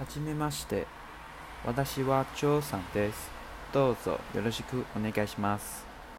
はじめまして。私は張さんです。どうぞよろしくお願いします。